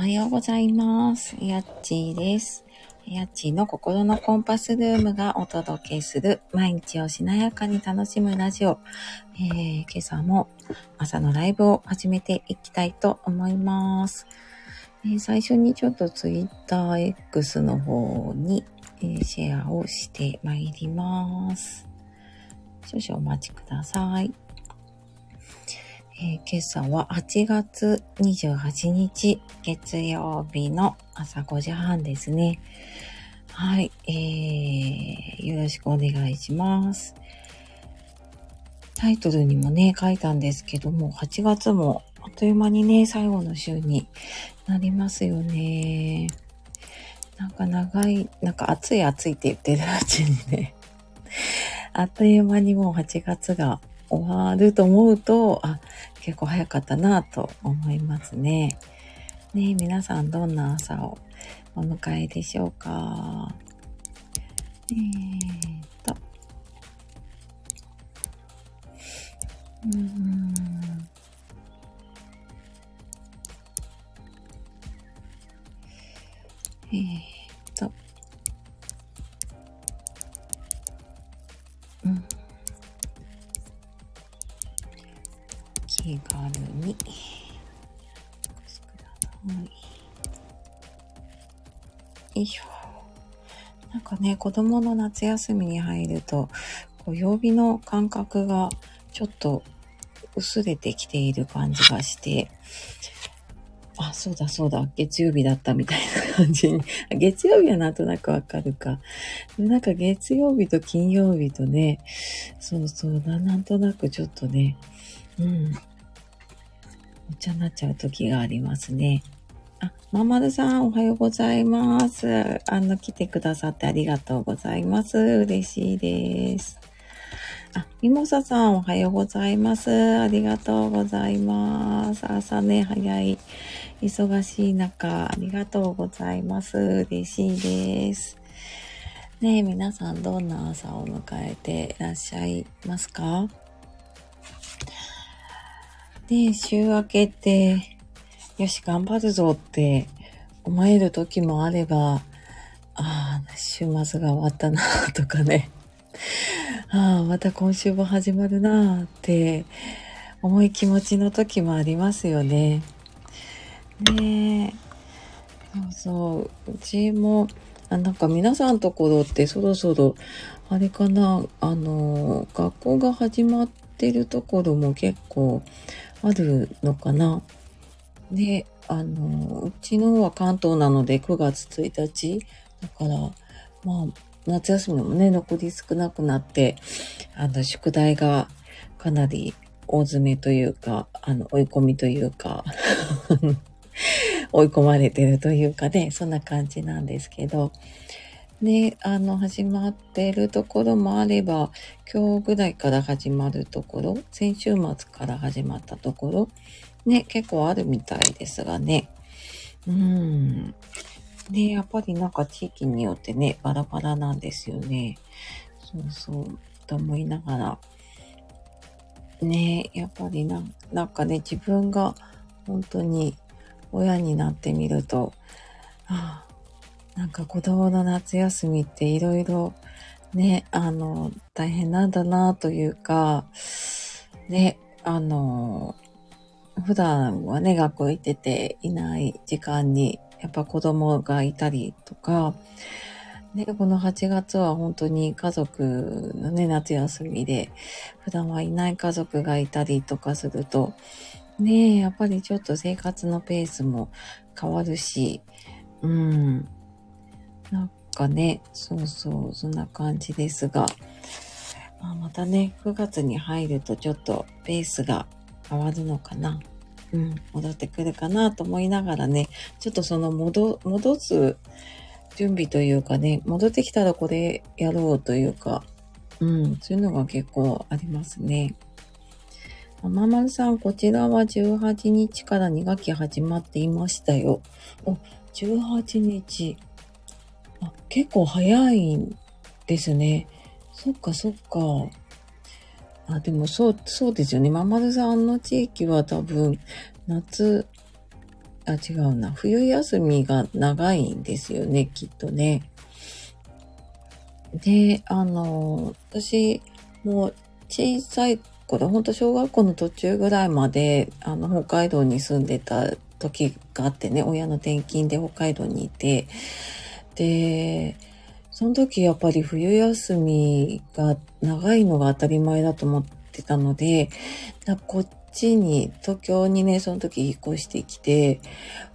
はようございます。やっちーです。やっちーの心のコンパスルームがお届けする毎日をしなやかに楽しむラジオ。えー、今朝も朝のライブを始めていきたいと思います。えー最初にちょっと TwitterX の方に、えーシェアをしてまいります。少々お待ちください。えー今朝は8月28日月曜日の朝5時半ですね。はい、えー、よろしくお願いします。タイトルにもね、書いたんですけども、8月もあっという間にね、最後の週になりますよね。なんか長い、なんか暑い暑いって言ってるうちにね、あっという間にもう8月が終わると思うと、あ、結構早かったなと思いますね。ね皆さんどんな朝をお迎えでしょうか？えーっと。うーん。えー子供の夏休みに入ると、こう曜日の感覚がちょっと薄れてきている感じがして、あ、そうだそうだ、月曜日だったみたいな感じに。月曜日はなんとなくわかるか。なんか月曜日と金曜日とね、そうそうな、なんとなくちょっとね、うん。お茶になっちゃう時がありますね。まんまるさん、おはようございます。あの、来てくださってありがとうございます。嬉しいです。あ、みもささん、おはようございます。ありがとうございます。朝ね、早い、忙しい中、ありがとうございます。嬉しいです。ねえ、皆さん、どんな朝を迎えていらっしゃいますか？で、週明けて、よし、頑張るぞって思える時もあれば、ああ、週末が終わったなとかね。ああ、また今週も始まるなって思い気持ちの時もありますよね。ねえ。そうそう。うちも、あなんか皆さんところってそろそろ、あれかな、あの、学校が始まってるところも結構あるのかな。で、あの、うちのは関東なので9月1日。だから、まあ、夏休みもね、残り少なくなって、あの、宿題がかなり大詰めというか、あの、追い込みというか、追い込まれてるというかね、そんな感じなんですけど、で、あの、始まってるところもあれば、今日ぐらいから始まるところ、先週末から始まったところ、ね、結構あるみたいですがね。うん。で、やっぱりなんか地域によってね、バラバラなんですよね。そうそう、と思いながら。ね、やっぱりなんなんかね、自分が本当に親になってみると、ああ、なんか子供の夏休みっていろいろね、あの、大変なんだなというか、ね、あの、普段はね、学校行ってていない時間に、やっぱ子供がいたりとか、ね、この8月は本当に家族のね、夏休みで、普段はいない家族がいたりとかすると、ねやっぱりちょっと生活のペースも変わるし、うん。なんかね、そうそう、そんな感じですが、まあ、またね、9月に入るとちょっとペースが変わるのかな。うん、戻ってくるかなと思いながらね、ちょっとその戻、戻す準備というかね、戻ってきたらこれやろうというか、うん、そういうのが結構ありますね。ままるさん、こちらは18日から2学期始まっていましたよ。お、18日。あ、結構早いんですね。そっかそっか。あ、でもそう、そうですよね。ままるさんの地域は多分、夏、あ、違うな。冬休みが長いんですよね、きっとね。で、あの、私、もう小さい頃、ほんと小学校の途中ぐらいまで、あの、北海道に住んでた時があってね、親の転勤で北海道にいて、で、その時やっぱり冬休みが長いのが当たり前だと思ってたので、こっちに、東京にね、その時引っ越してきて、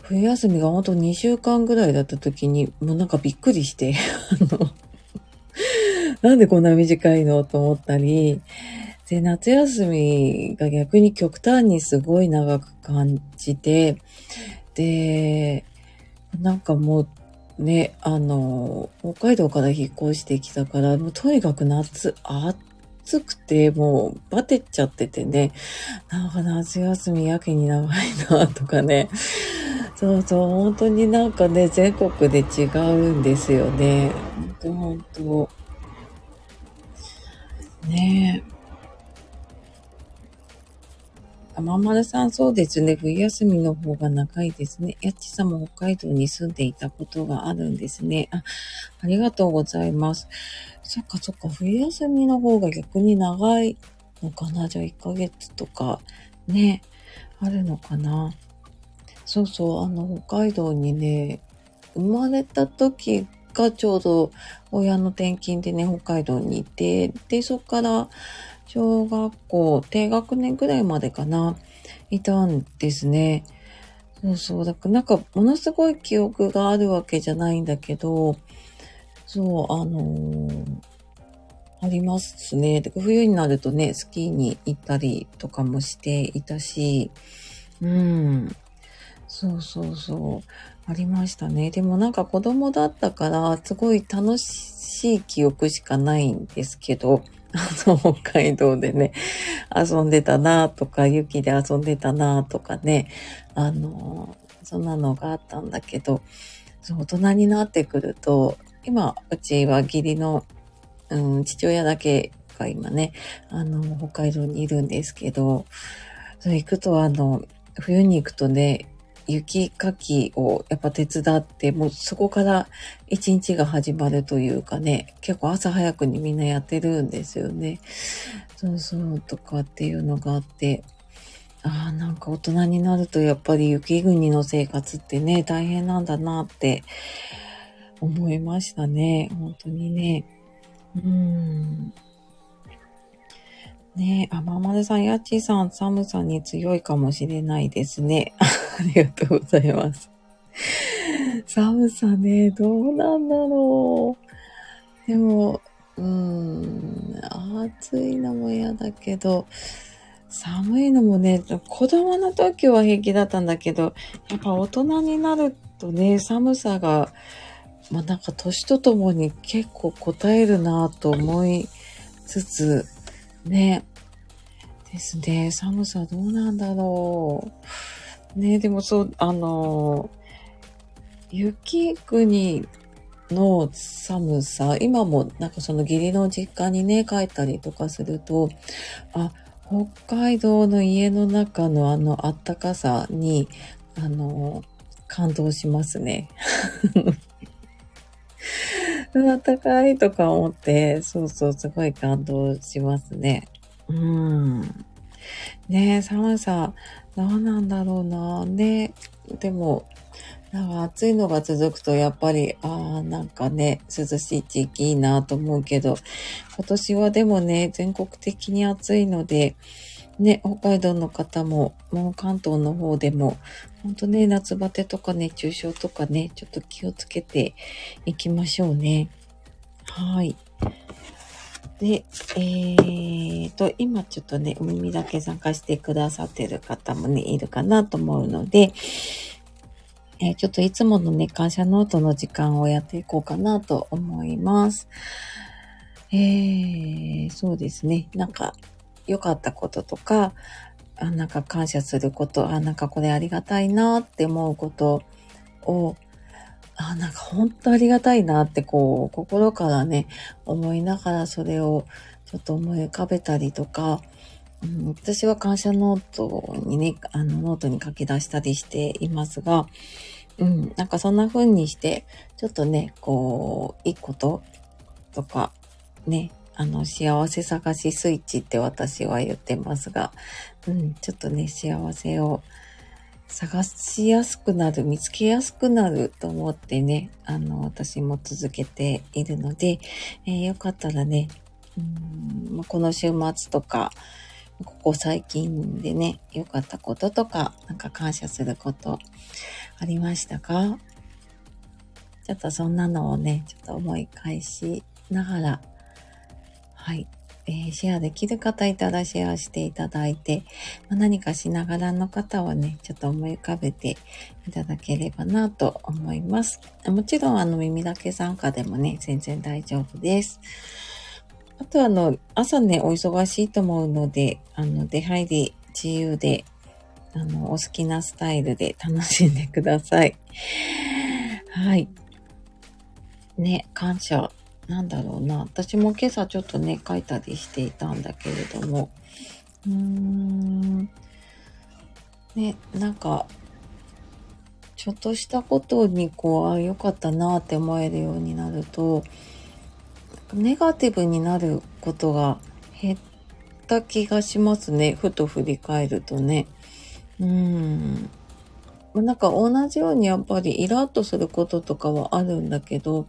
冬休みがほんと2週間ぐらいだった時に、もうなんかびっくりして、あの、なんでこんな短いのと思ったり、で、夏休みが逆に極端にすごい長く感じて、で、なんかもうね、あの、北海道から引っ越してきたから、もうとにかく夏、暑くて、もうバテっちゃっててね、なんか夏休みやけに長いなとかね、そうそう、本当になんかね、全国で違うんですよね。本当本当。ねえ。あままるさん、そうですね。冬休みの方が長いですね。やっちさんも北海道に住んでいたことがあるんですね。あ、ありがとうございます。そっかそっか、冬休みの方が逆に長いのかな？じゃあ1ヶ月とか、ね、あるのかな？そうそう、あの、北海道にね、生まれた時がちょうど親の転勤でね、北海道にいて、で、そっから小学校低学年ぐらいまでかな、いたんですね。そうそう。だからなんかものすごい記憶があるわけじゃないんだけど、そう、あのー、ありますね。冬になるとね、スキーに行ったりとかもしていたし、うん。そうそうそう。ありましたね。でもなんか子供だったから、すごい楽しい記憶しかないんですけど、あの、北海道でね、遊んでたなとか、雪で遊んでたなとかね、あの、そんなのがあったんだけど、大人になってくると、今、うちは義理の、うん、父親だけが今ね、あの、北海道にいるんですけど、そう行くとあの、冬に行くとね、雪かきをやっぱ手伝って、もうそこから一日が始まるというかね、結構朝早くにみんなやってるんですよね。そうそうとかっていうのがあって、ああ、なんか大人になるとやっぱり雪国の生活ってね、大変なんだなって思いましたね。本当にね。うん。ねえ、あ、ままるさん、やっちさん、寒さに強いかもしれないですね。ありがとうございます。寒さね、どうなんだろう。でも、うーん、暑いのも嫌だけど、寒いのもね、子供の時は平気だったんだけど、やっぱ大人になるとね、寒さが、まあなんか年とともに結構答えるなと思いつつ、ね。ですね。寒さどうなんだろう。ね、でもそう、あの、雪国の寒さ、今もなんかその義理の実家にね、帰ったりとかすると、あ、北海道の家の中のあのあったかさに、あの、感動しますね。あったかい？とか思って、そうそう、すごい感動しますね。うん。ねえ、寒さ、どうなんだろうな。ね、でも、なんか暑いのが続くとやっぱり、ああ、なんかね、涼しい地域いいなと思うけど、今年はでもね、全国的に暑いので、ね、北海道の方も、もう関東の方でも、ほんとね、夏バテとか熱中症とかね、ちょっと気をつけていきましょうね。はい。で、えーと、今ちょっとね、お耳だけ参加してくださってる方もね、いるかなと思うので、えー、ちょっといつものね、感謝ノートの時間をやっていこうかなと思います。えー、そうですね。なんか、良かったこととか、あなんか感謝すること、あなんかこれありがたいなって思うことを、あなんか本当ありがたいなってこう、心からね、思いながらそれをちょっと思い浮かべたりとか、うん、私は感謝ノートにね、あの、ノートに書き出したりしていますが、うん、なんかそんな風にして、ちょっとね、こう、いいこととか、ね、あの、幸せ探しスイッチって私は言ってますが、うん、ちょっとね、幸せを探しやすくなる、見つけやすくなると思ってね、あの、私も続けているので、えー、よかったらね、うんこの週末とか、ここ最近でね、良かったこととか、なんか感謝することありましたか？ちょっとそんなのをね、ちょっと思い返しながら、はい、えー、シェアできる方いたらシェアしていただいて、まあ、何かしながらの方はね、ちょっと思い浮かべていただければなと思います。もちろんあの耳だけ参加でもね、全然大丈夫です。あとあの、朝ね、お忙しいと思うので、あの、出入り自由で、あの、お好きなスタイルで楽しんでください。はい。ね、感謝。なんだろうな。私も今朝ちょっとね、書いたりしていたんだけれども、うーん。ね、なんか、ちょっとしたことにこう、ああ、良かったなって思えるようになると、ネガティブになることが減った気がしますね。ふと振り返るとね。うん。なんか同じようにやっぱりイラッとすることとかはあるんだけど、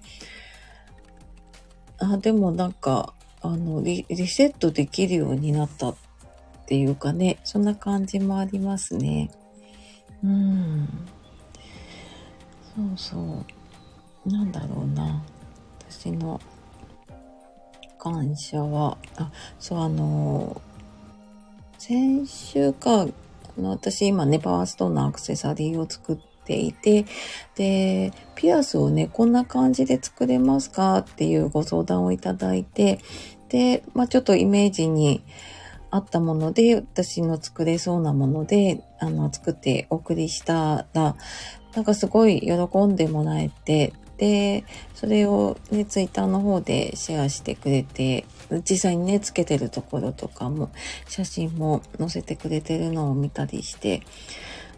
あ、でもなんか、あのリ、リセットできるようになったっていうかね、そんな感じもありますね。うん。そうそう。なんだろうな。私の感謝は、あ、そう、あの、先週か、私今ね、パワーストーンのアクセサリーを作ってていて、で、ピアスをね、こんな感じで作れますかっていうご相談をいただいて、で、まあちょっとイメージにあったもので、私の作れそうなもので、あの、作ってお送りしたら、なんかすごい喜んでもらえて、で、それをね、ツイッターの方でシェアしてくれて、実際にね、つけてるところとかも、写真も載せてくれてるのを見たりして、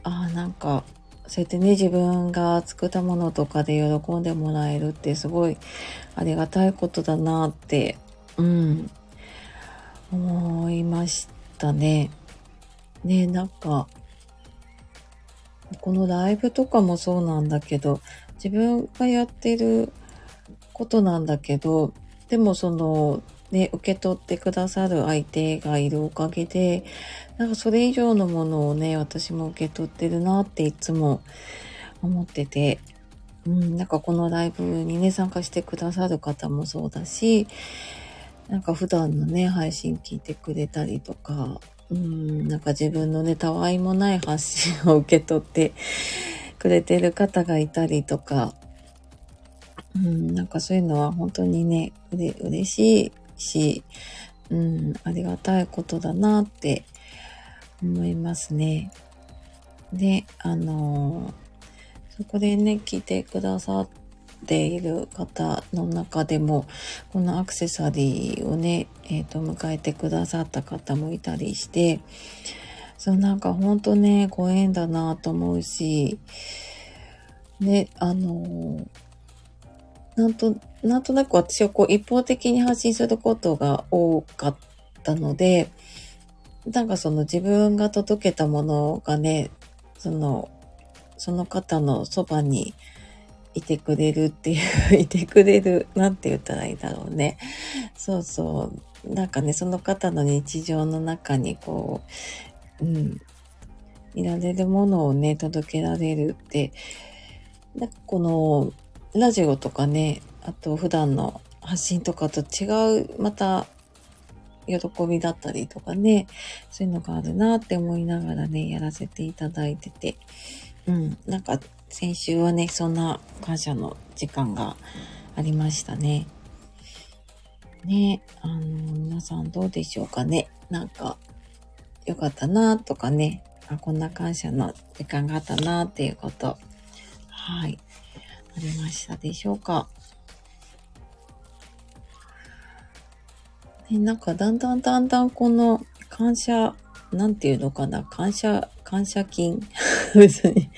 ああ、なんか、そうやってね、自分が作ったものとかで喜んでもらえるってすごいありがたいことだなって、うん、思いましたね。ね、なんか、このライブとかもそうなんだけど、自分がやってることなんだけど、でもその、ね、受け取ってくださる相手がいるおかげで、なんかそれ以上のものをね、私も受け取ってるなっていつも思ってて、うん、なんかこのライブにね、参加してくださる方もそうだし、なんか普段のね、配信聞いてくれたりとか、うん、なんか自分のね、たわいもない発信を受け取ってくれてる方がいたりとか、うん、なんかそういうのは本当にね、うれ嬉しいし、うん、ありがたいことだなって思いますね。で、あのそこでね、聞いてくださっている方の中でも、このアクセサリーをね、えっ、ー、と、迎えてくださった方もいたりして、そう、なんかほんとね、ご縁だなと思うし、ね、あのなんと、なんとなく私はこう一方的に発信することが多かったので、なんかその自分が届けたものがね、その、その方のそばにいてくれるっていう、いてくれる、なんて言ったらいいだろうね。そうそう。なんかね、その方の日常の中にこう、うん、いられるものをね、届けられるって、なんかこの、ラジオとかね、あと普段の発信とかと違う、また、喜びだったりとかね、そういうのがあるなって思いながらね、やらせていただいてて、うん、なんか先週はね、そんな感謝の時間がありましたね。ね、あの、皆さんどうでしょうかね。なんか、よかったなとかね、あ、こんな感謝の時間があったなっていうこと、はい、ありましたでしょうか。ね、なんかだんだんだんだんこの感謝、なんていうのかな、感謝、感謝筋 別に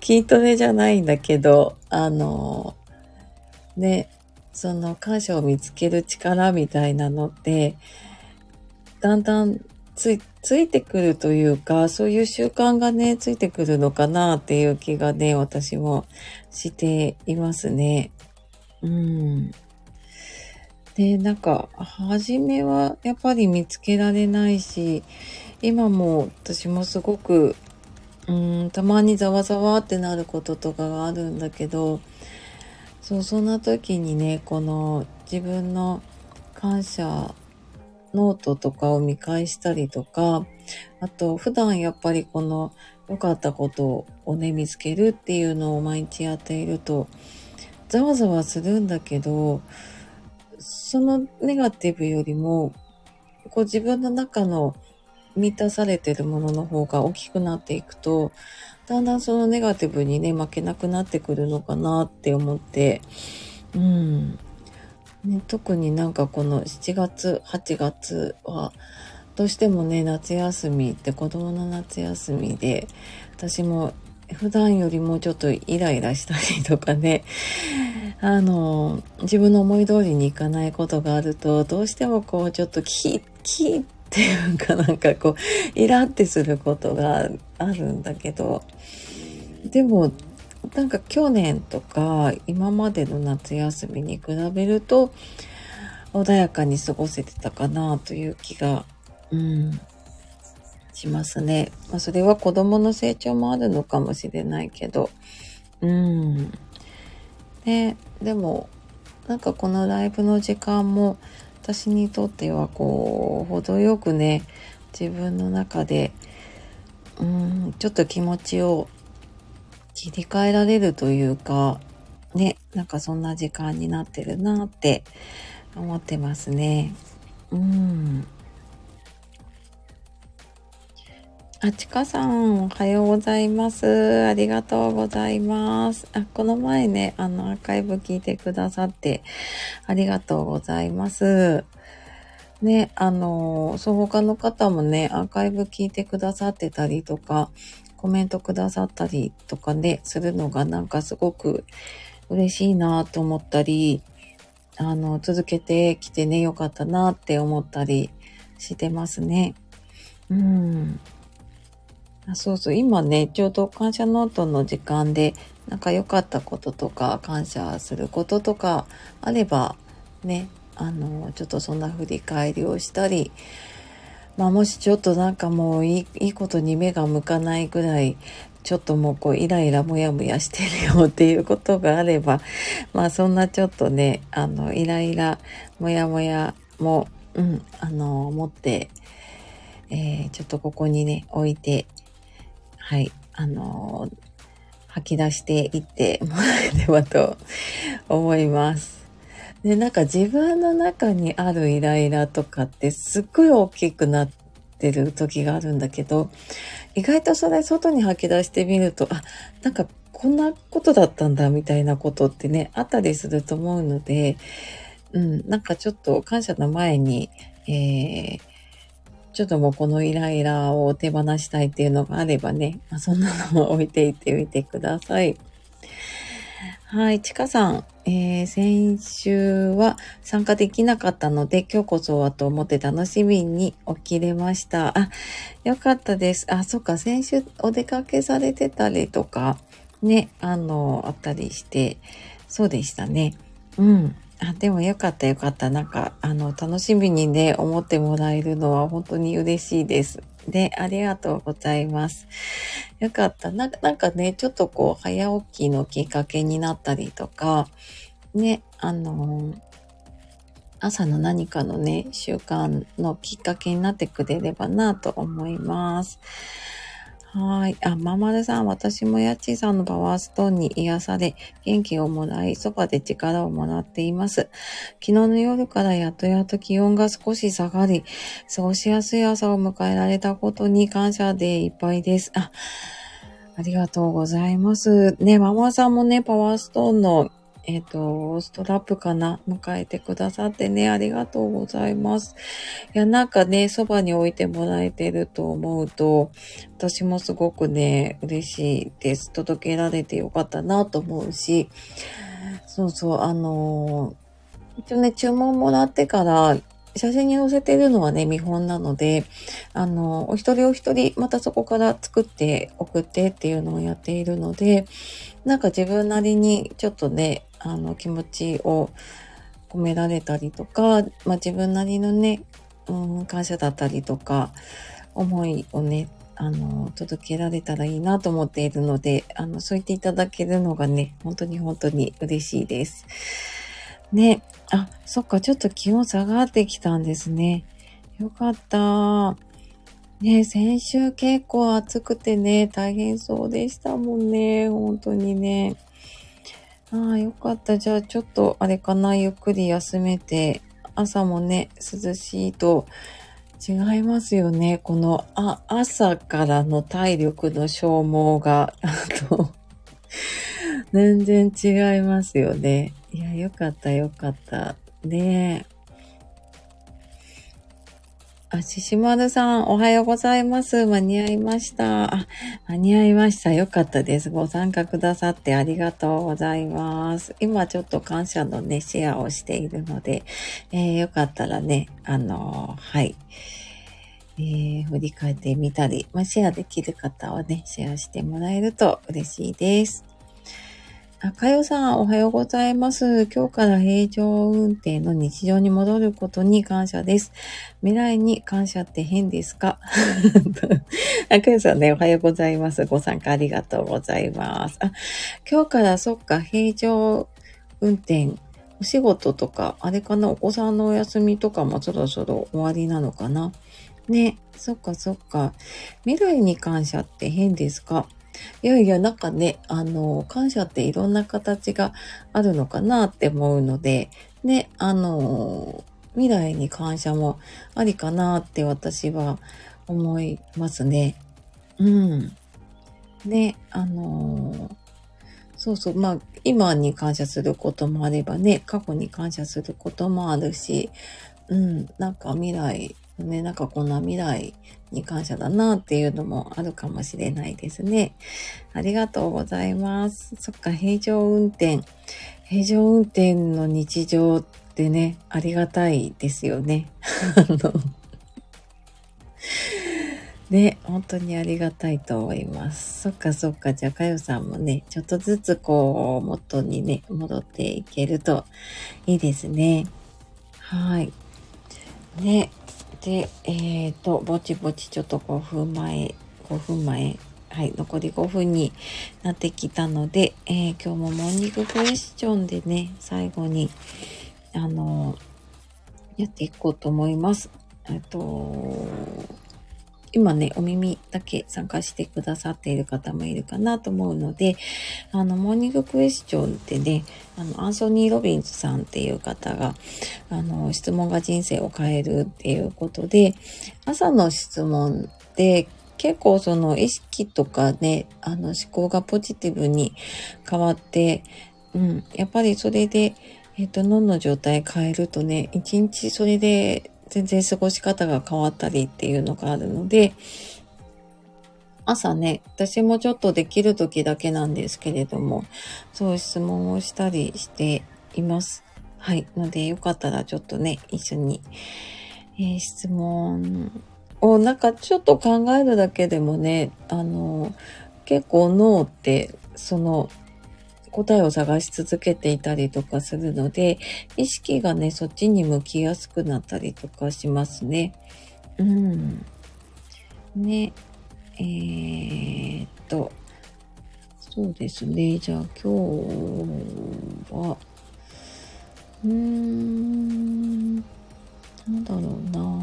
筋トレじゃないんだけど、あの、ね、その感謝を見つける力みたいなのって、だんだんつ、ついてくるというか、そういう習慣がね、ついてくるのかなっていう気がね、私もしていますね。うん。で、なんか、初めはやっぱり見つけられないし、今も私もすごく、うん、たまにざわざわってなることとかがあるんだけど、そう、そんな時にね、この自分の感謝ノートとかを見返したりとか、あと普段やっぱりこの良かったことをね、見つけるっていうのを毎日やっていると、ざわざわするんだけど、そのネガティブよりも、こう自分の中の満たされてるものの方が大きくなっていくと、だんだんそのネガティブにね、負けなくなってくるのかなって思って、うん。ね、特になんかこの7月、8月は、どうしてもね、夏休みって子供の夏休みで、私も普段よりもちょっとイライラしたりとかね、あの、自分の思い通りにいかないことがあると、どうしてもこうちょっとキッキッっていうかなんかこう、イラってすることがあるんだけど、でも、なんか去年とか今までの夏休みに比べると穏やかに過ごせてたかなという気が、うん、しますね。まあそれは子供の成長もあるのかもしれないけど、うん。ね、でも、なんかこのライブの時間も私にとってはこう、程よくね、自分の中で、うん、ちょっと気持ちを切り替えられるというか、ね、なんかそんな時間になってるなって思ってますね。うん。あちかさん、おはようございます。ありがとうございます。あ、この前ね、あの、アーカイブ聞いてくださって、ありがとうございます。ね、あの、そう、他の方もね、アーカイブ聞いてくださってたりとか、コメントくださったりとかね、するのがなんかすごく嬉しいなと思ったり、あの、続けてきてね、よかったなって思ったりしてますね。うん。あそうそう、今ね、ちょうど感謝ノートの時間で、なんか良かったこととか、感謝することとかあれば、ね、あの、ちょっとそんな振り返りをしたり、まあもしちょっとなんかもういいいいことに目が向かないぐらい、ちょっともうこうイライラモヤモヤしてるよっていうことがあれば、まあそんなちょっとね、あの、イライラモヤモヤも、うん、あの、持って、えー、ちょっとここにね、置いて、はい、あの吐き出していってもらえればと 思います。で、なんか自分の中にあるイライラとかってすっごい大きくなってる時があるんだけど、意外とそれ外に吐き出してみると、あ、なんかこんなことだったんだみたいなことってね、あったりすると思うので、うん、なんかちょっと感謝の前に、えー、ちょっともうこのイライラを手放したいっていうのがあればね、まあ、そんなのも置いていってみてください。はい、ちかさん、えー、先週は参加できなかったので、今日こそはと思って楽しみに起きれました。あ、よかったです。あ、そっか、先週お出かけされてたりとか、ね、あの、あったりして、そうでしたね。うん。あ、でもよかったよかった。なんか、あの、楽しみにね、思ってもらえるのは本当に嬉しいです。で、ありがとうございます。よかった。なんかなんかね、ちょっとこう、早起きのきっかけになったりとか、ね、あの朝の何かのね、習慣のきっかけになってくれればなと思います。はい。あ、ままるさん、私もやっちーさんのパワーストーンに癒され、元気をもらい、そばで力をもらっています。昨日の夜からやっとやっと気温が少し下がり、過ごしやすい朝を迎えられたことに感謝でいっぱいです。あ、ありがとうございます。ね、ママさんもね、パワーストーンの、えっ、と、ストラップかな？迎えてくださってね、ありがとうございます。いや、なんかね、そばに置いてもらえてると思うと、私もすごくね、嬉しいです。届けられてよかったなと思うし、そうそう、あのー、一応ね、注文もらってから、写真に載せてるのはね、見本なので、あの、お一人お一人、またそこから作って送ってっていうのをやっているので、なんか自分なりにちょっとね、あの、気持ちを込められたりとか、まあ自分なりのね、うん、感謝だったりとか、思いをね、あの、届けられたらいいなと思っているので、あの、そう言っていただけるのがね、本当に本当に嬉しいです。ね。あ、そっか、ちょっと気温下がってきたんですね。よかった。ね、先週結構暑くてね、大変そうでしたもんね。本当にね。ああ、よかった。じゃあちょっと、あれかな、ゆっくり休めて、朝もね、涼しいと違いますよね。この、あ、朝からの体力の消耗が、あと、全然違いますよね。いや、よかった、よかった。ねえ。あ、ししまるさん、おはようございます。間に合いました。間に合いました。よかったです。ご参加くださってありがとうございます。今ちょっと感謝のね、シェアをしているので、えー、よかったらね、あのー、はい。えー、振り返ってみたり、まあ、シェアできる方はね、シェアしてもらえると嬉しいです。あかよさん、おはようございます。今日から平常運転の日常に戻ることに感謝です。未来に感謝って変ですか？あかよさんね、おはようございます。ご参加ありがとうございます。あ、今日からそっか、平常運転、お仕事とか、あれかな、お子さんのお休みとかもそろそろ終わりなのかな？ね、そっかそっか。未来に感謝って変ですか？いやいや、なんかね、あの、感謝っていろんな形があるのかなって思うので、ね、あの、未来に感謝もありかなって私は思いますね。うん。ね、あのそうそう、まあ、今に感謝することもあればね、過去に感謝することもあるし、うん、なんか未来ね、なんかこんな未来に感謝だなっていうのもあるかもしれないですね。ありがとうございます。そっか、平常運転。平常運転の日常ってね、ありがたいですよね。あのね、本当にありがたいと思います。そっかそっか。じゃあ、かよさんもね、ちょっとずつこう、元にね、戻っていけるといいですね。はい。ね、で、えっ、ー、と、ぼちぼちちょっと5分前、5分前、はい、残り5分になってきたので、えー、今日もモーニングクエスチョンでね、最後に、あのやっていこうと思います。えっと、今ね、お耳だけ参加してくださっている方もいるかなと思うので、あの、モーニングクエスチョンってね、あの、アンソニー・ロビンズさんっていう方が、あの、質問が人生を変えるっていうことで、朝の質問で結構その意識とかね、あの思考がポジティブに変わって、うん、やっぱりそれで、えっ、と、脳の状態変えるとね、一日それで全然過ごし方が変わったりっていうのがあるので、朝ね、私もちょっとできる時だけなんですけれども、そう質問をしたりしています。はい。ので、よかったらちょっとね、一緒に、えー、質問をなんかちょっと考えるだけでもね、あの、結構脳って、その、答えを探し続けていたりとかするので、意識がね、そっちに向きやすくなったりとかしますね。うん。ね。えー、っと、そうですね。じゃあ今日は、うーん、なんだろうな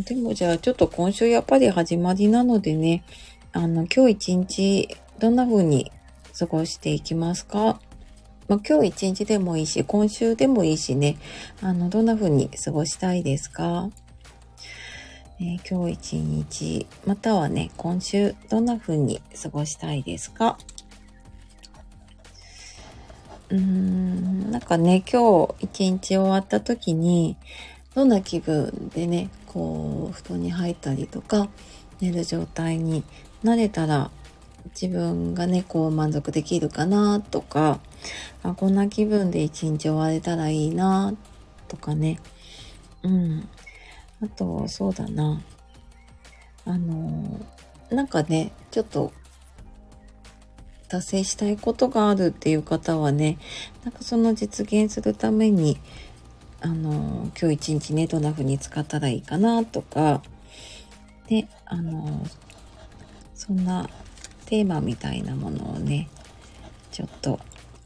でもじゃあちょっと今週やっぱり始まりなのでね、あの、今日一日どんな風に過ごしていきますか？まあ、今日一日でもいいし、今週でもいいしね、あの、どんな風に過ごしたいですか、えー、今日一日、またはね、今週、どんな風に過ごしたいですか？うーん、なんかね、今日一日終わった時に、どんな気分でね、こう、布団に入ったりとか、寝る状態になれたら、自分がね、こう満足できるかなとか、あこんな気分で一日終われたらいいなとかね。うん。あと、そうだな。あの、なんかね、ちょっと達成したいことがあるっていう方はね、なんかその実現するために、あの、今日一日ね、どんな風に使ったらいいかなとか、で、あの、そんなテーマみたいなものをね、ちょっと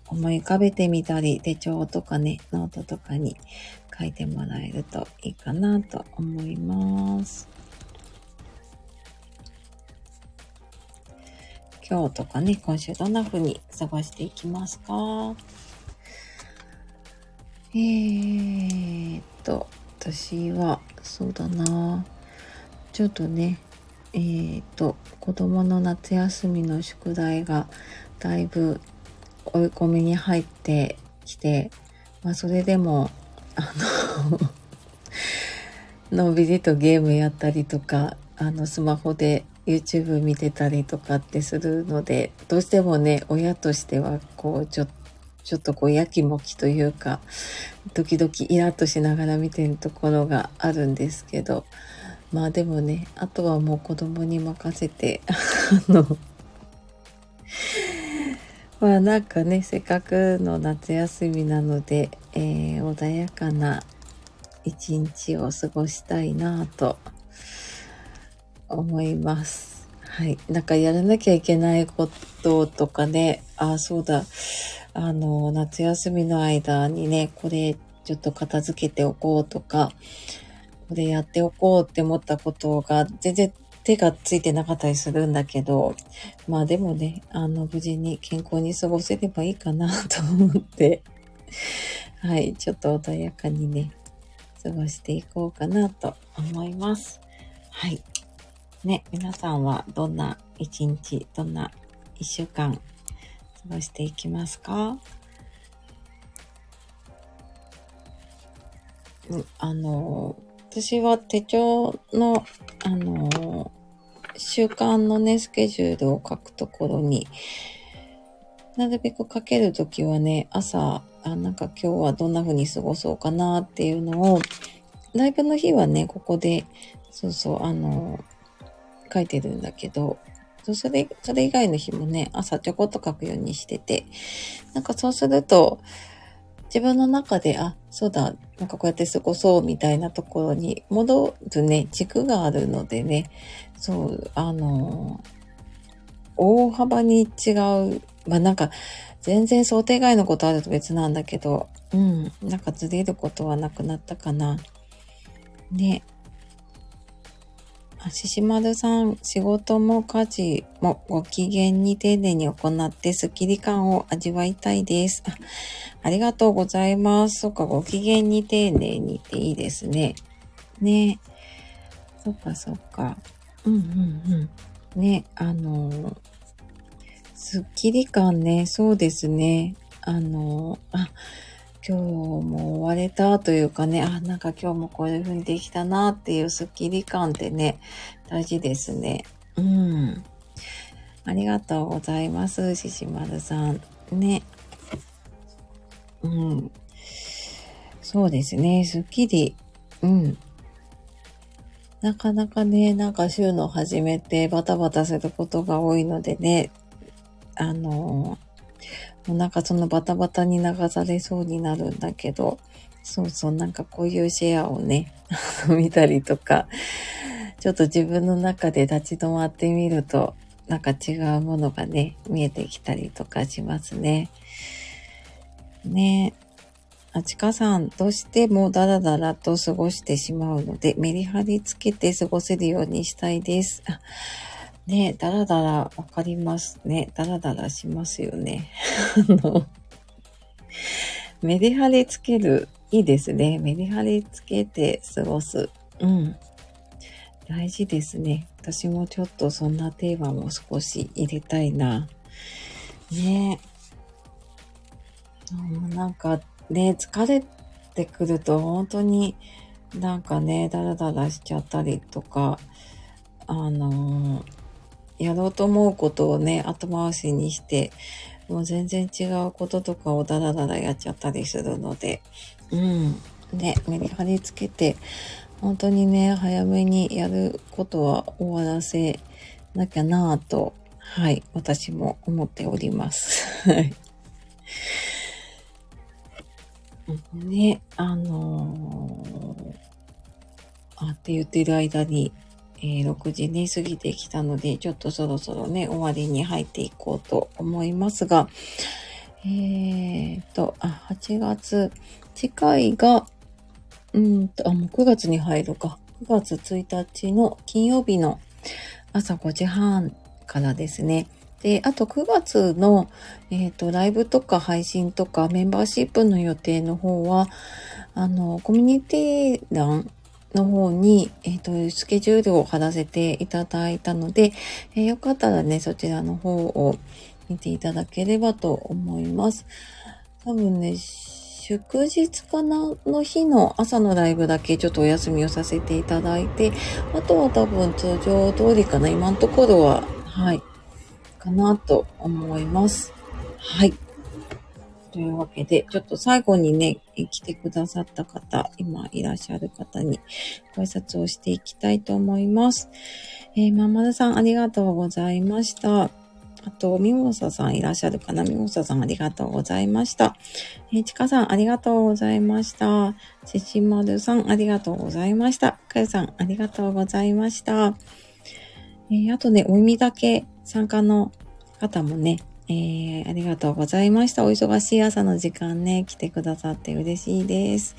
思い浮かべてみたり、手帳とかね、ノートとかに書いてもらえるといいかなと思います。今日とかね、今週どんな風に過ごしていきますか？えーっと、私は、そうだなちょっとね、えー、っと、子供の夏休みの宿題がだいぶ追い込みに入ってきて、まあそれでも、あの のんびりとゲームやったりとか、あのスマホで YouTube 見てたりとかってするので、どうしてもね、親としては、こう、ちょっと、ちょっとこう、やきもきというか、時々イラッとしながら見てるところがあるんですけど、まあでもね、あとはもう子供に任せて、あの、まあなんかね、せっかくの夏休みなので、えー、穏やかな一日を過ごしたいなと思います。はい。なんかやらなきゃいけないこととかね、ああ、そうだ。あの、夏休みの間にね、これちょっと片付けておこうとか、これやっておこうって思ったことが全然手がついてなかったりするんだけど、まあでもね、あの、無事に健康に過ごせればいいかなと思って、はい、ちょっと穏やかにね、過ごしていこうかなと思います。はい。ね、皆さんはどんな一日、どんな一週間過ごしていきますか？う、あの、私は手帳の、あの、習慣のね、スケジュールを書くところに、なるべく書けるときはね、朝、あ、なんか今日はどんな風に過ごそうかなっていうのを、ライブの日はね、ここで、そうそう、あの、書いてるんだけど、それ、それ以外の日もね、朝ちょこっと書くようにしてて、なんかそうすると、自分の中で、あ、そうだ、なんかこうやって過ごそうみたいなところに戻るね、軸があるのでね、そう、あの、大幅に違う、まあなんか、全然想定外のことあると別なんだけど、うん、なんかずれることはなくなったかな。ね。獅子丸さん、仕事も家事もご機嫌に丁寧に行ってスッキリ感を味わいたいです。あありがとうございます。そっか、ご機嫌に丁寧にっていいですね。ね。そっかそっか。うんうんうん。ね、あの、スッキリ感ね、そうですね。あの、あ、今日も終われたというかね、あ、なんか今日もこういう風にできたなっていうスッキリ感ってね、大事ですね。うん。ありがとうございます、ししまるさん。ね。うん。そうですね、スッキリ。うん。なかなかね、なんか週の初めてバタバタすることが多いのでね、あのもうなんかそのバタバタに流されそうになるんだけど、そうそう、なんかこういうシェアをね、見たりとか、ちょっと自分の中で立ち止まってみると、なんか違うものがね、見えてきたりとかしますね。ねえあちかさん、どうしてもダラダラと過ごしてしまうので、メリハリつけて過ごせるようにしたいです。ねだらだらわかりますね。だらだらしますよね。あの、メリハリつける。いいですね。メリハリつけて過ごす。うん。大事ですね。私もちょっとそんなテーマも少し入れたいな。ねうんなんかね、疲れてくると本当になんかね、ダラダラしちゃったりとか、あのやろうと思うことをね、後回しにして、もう全然違うこととかをダラダラやっちゃったりするので、うん。ね、メリハリつけて、本当にね、早めにやることは終わらせなきゃなぁと、はい、私も思っております。ね、あのー、あって言ってる間に、えー、6時ね、過ぎてきたので、ちょっとそろそろね、終わりに入っていこうと思いますが、えーと、あ、8月、次回が、うんと、あ、もう9月に入るか。9月1日の金曜日の朝5時半からですね。で、あと9月の、えっ、ー、と、ライブとか配信とかメンバーシップの予定の方は、あの、コミュニティ欄の方に、えっ、ー、と、スケジュールを貼らせていただいたので、えー、よかったらね、そちらの方を見ていただければと思います。多分ね、祝日かなの日の朝のライブだけちょっとお休みをさせていただいて、あとは多分通常通りかな。今のところは、はい、かなと思います。はい。というわけで、ちょっと最後にね、来てくださった方、今いらっしゃる方にご挨拶をしていきたいと思います。えー、まんまるさんありがとうございました。あと、ミモサさんいらっしゃるかな？ミモサさんありがとうございました。えー、ちかさんありがとうございました。ししまるさんありがとうございました。かゆさんありがとうございました。えー、あとね、お耳だけ参加の方もね、えー、ありがとうございました。お忙しい朝の時間ね、来てくださって嬉しいです。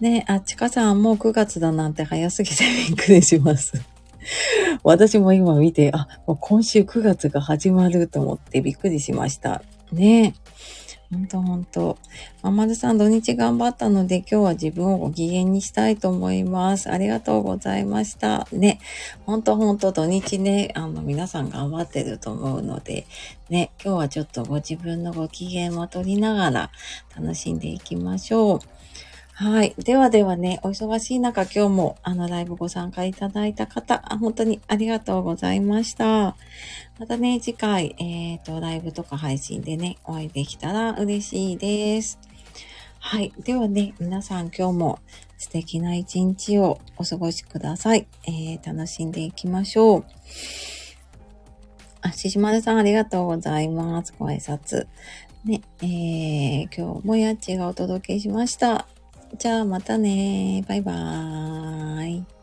ね、あ、ちかさんもう9月だなんて早すぎてびっくりします。私も今見て、あ、もう今週9月が始まると思ってびっくりしました。ねほんとほんと。ままるさん土日頑張ったので今日は自分をご機嫌にしたいと思います。ありがとうございました。ね。ほんとほんと土日ね、あの皆さん頑張ってると思うので、ね、今日はちょっとご自分のご機嫌を取りながら楽しんでいきましょう。はい。ではではね、お忙しい中、今日もあのライブご参加いただいた方、本当にありがとうございました。またね、次回、えっ、ー、と、ライブとか配信でね、お会いできたら嬉しいです。はい。ではね、皆さん今日も素敵な一日をお過ごしください。えー、楽しんでいきましょう。あ、ししまるさんありがとうございます。ご挨拶。ね、えー、今日もやっちがお届けしました。じゃあまたね。バイバーイ。